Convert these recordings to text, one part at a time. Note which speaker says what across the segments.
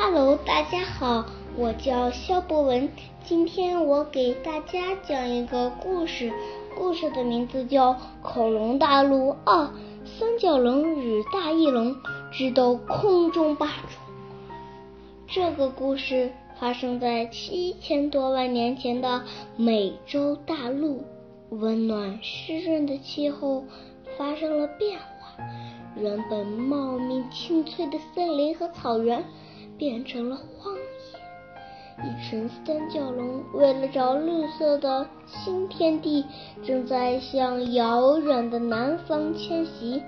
Speaker 1: Hello，大家好，我叫肖博文。今天我给大家讲一个故事，故事的名字叫《恐龙大陆二：三角龙与大翼龙智斗空中霸主》。这个故事发生在七千多万年前的美洲大陆，温暖湿润的气候发生了变化，原本茂密青翠的森林和草原。变成了荒野。一群三角龙为了找绿色的新天地，正在向遥远的南方迁徙。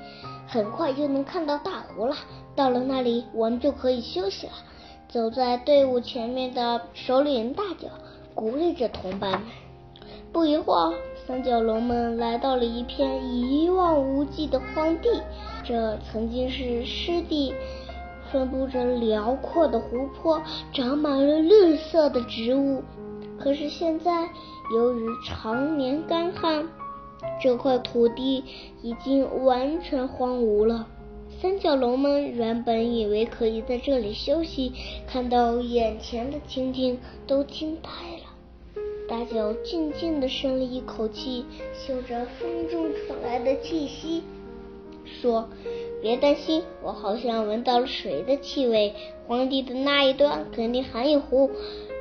Speaker 1: 很快就能看到大湖了。到了那里，我们就可以休息了。走在队伍前面的首领大脚鼓励着同伴们。不一会儿，三角龙们来到了一片一望无际的荒地。这曾经是湿地。分布着辽阔的湖泊，长满了绿色的植物。可是现在，由于常年干旱，这块土地已经完全荒芜了。三角龙们原本以为可以在这里休息，看到眼前的情景，都惊呆了。大脚静静地深了一口气，嗅着风中传来的气息，说。别担心，我好像闻到了水的气味。皇帝的那一端肯定还有湖，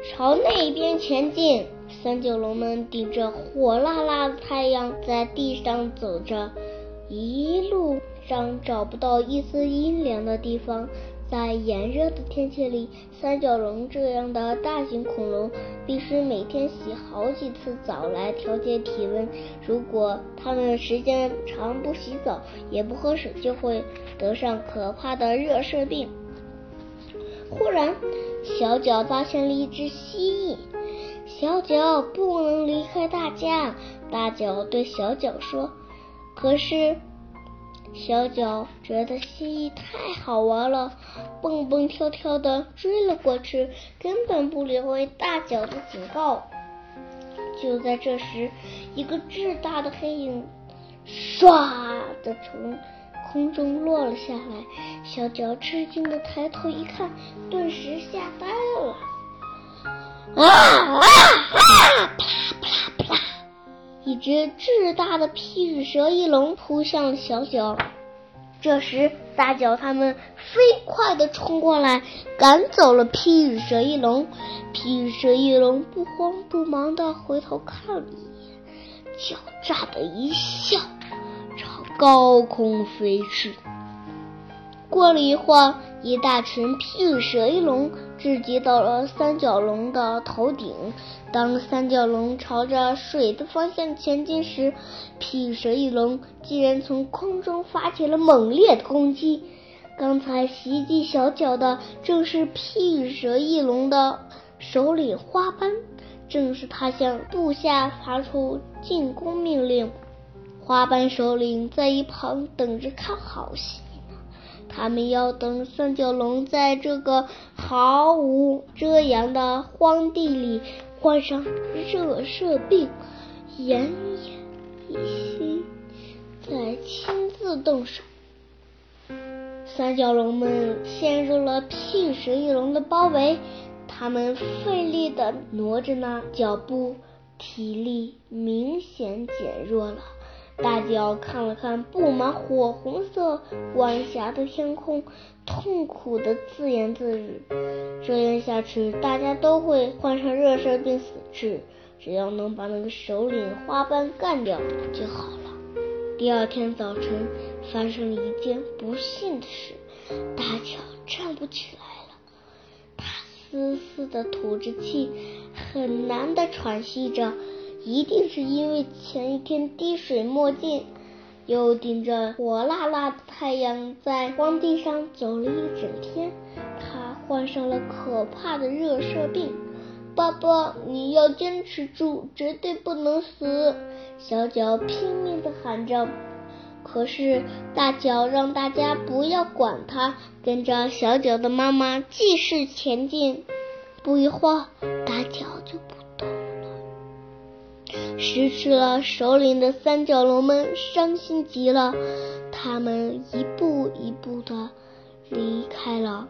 Speaker 1: 朝那边前进。三角龙们顶着火辣辣的太阳在地上走着，一路上找不到一丝阴凉的地方。在炎热的天气里，三角龙这样的大型恐龙必须每天洗好几次澡来调节体温。如果它们时间长不洗澡也不喝水，就会得上可怕的热射病。忽然，小脚发现了一只蜥蜴。小脚不能离开大家，大脚对小脚说：“可是。”小脚觉得蜥蜴太好玩了，蹦蹦跳跳的追了过去，根本不理会大脚的警告。就在这时，一个巨大的黑影唰的从空中落了下来。小脚吃惊的抬头一看，顿时吓呆了。啊啊！一只巨大的披羽蛇翼龙扑向了小脚，这时大脚他们飞快地冲过来，赶走了披羽蛇翼龙。披羽蛇翼龙不慌不忙地回头看了一眼，狡诈的一笑，朝高空飞去。过了一会儿，一大群披羽蛇翼龙聚集到了三角龙的头顶。当三角龙朝着水的方向前进时，披羽蛇翼龙竟然从空中发起了猛烈的攻击。刚才袭击小脚的正是披羽蛇翼龙的首领花斑，正是他向部下发出进攻命令。花斑首领在一旁等着看好戏。他们要等三角龙在这个毫无遮阳的荒地里患上热射病，奄奄一息，再亲自动手。三角龙们陷入了屁神翼龙的包围，他们费力的挪着那脚步，体力明显减弱了。大脚看了看布满火红色晚霞的天空，痛苦的自言自语：“这样下去，大家都会患上热射病死去。只要能把那个首领花斑干掉就好了。”第二天早晨，发生了一件不幸的事：大脚站不起来了，他嘶嘶的吐着气，很难的喘息着。一定是因为前一天滴水墨镜，又顶着火辣辣的太阳在荒地上走了一整天，他患上了可怕的热射病。爸爸，你要坚持住，绝对不能死！小脚拼命的喊着。可是大脚让大家不要管他，跟着小脚的妈妈继续前进。不一会儿，大脚就不。失去了首领的三角龙们伤心极了，他们一步一步的离开了。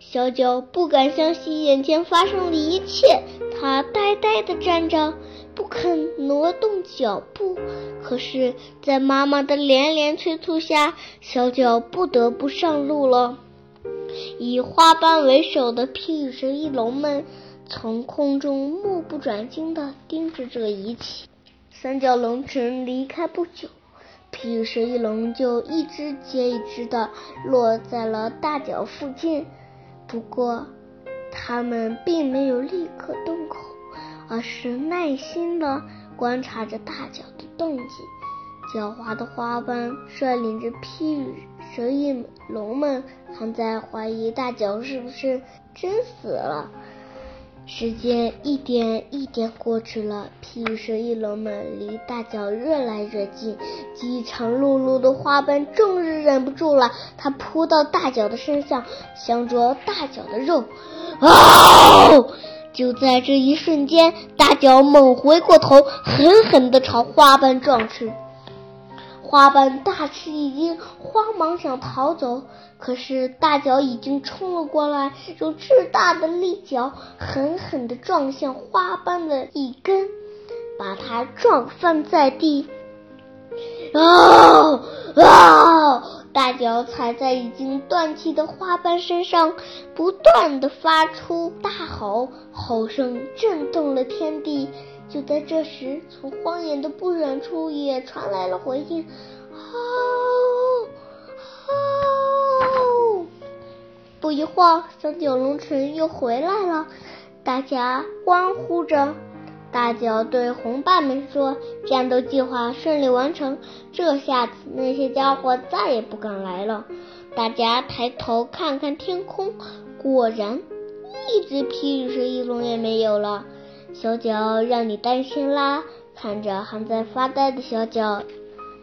Speaker 1: 小脚不敢相信眼前发生的一切，他呆呆的站着，不肯挪动脚步。可是，在妈妈的连连催促下，小脚不得不上路了。以花斑为首的霹雳神翼龙们从空中目不转睛地盯着这一切。三角龙群离开不久。霹雳蛇翼龙就一只接一只的落在了大脚附近，不过它们并没有立刻动口，而是耐心地观察着大脚的动静。狡猾的花斑率领着霹雳蛇翼龙们，还在怀疑大脚是不是真死了。时间一点一点过去了，霹雳蛇翼龙们离大脚越来越近，饥肠辘辘的花斑终于忍不住了，他扑到大脚的身上，想啄大脚的肉。啊！就在这一瞬间，大脚猛回过头，狠狠地朝花斑撞去。花瓣大吃一惊，慌忙想逃走，可是大脚已经冲了过来，用巨大的利脚狠狠地撞向花瓣的一根，把它撞翻在地。啊啊！大脚踩在已经断气的花瓣身上，不断的发出大吼，吼声震动了天地。就在这时，从荒野的不远处也传来了回应：“吼吼！”不一会儿，三角龙群又回来了，大家欢呼着。大脚对红伴们说：“战斗计划顺利完成，这下子那些家伙再也不敢来了。”大家抬头看看天空，果然，一只霹雳蛇翼龙也没有了。小脚让你担心啦！看着还在发呆的小脚，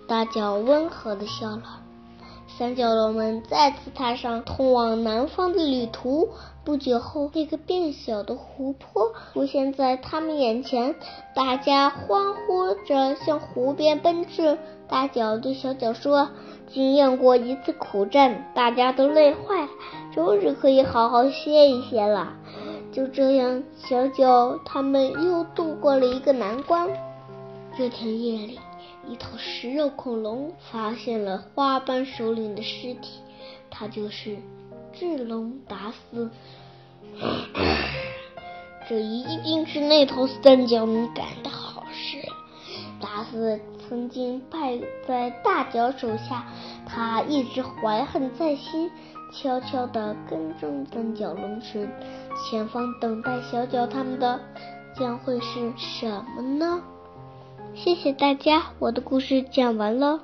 Speaker 1: 大脚温和的笑了。三角龙们再次踏上通往南方的旅途。不久后，那个变小的湖泊出现在他们眼前，大家欢呼着向湖边奔去。大脚对小脚说：“经验过一次苦战，大家都累坏了，终于可以好好歇一歇了。”就这样，小九他们又度过了一个难关。这天夜里，一头食肉恐龙发现了花斑首领的尸体，他就是智龙达斯。这一定是那头三角龙干的好事。达斯曾经败在大脚手下，他一直怀恨在心。悄悄地跟踪三角龙群，前方等待小脚他们的将会是什么呢？谢谢大家，我的故事讲完了。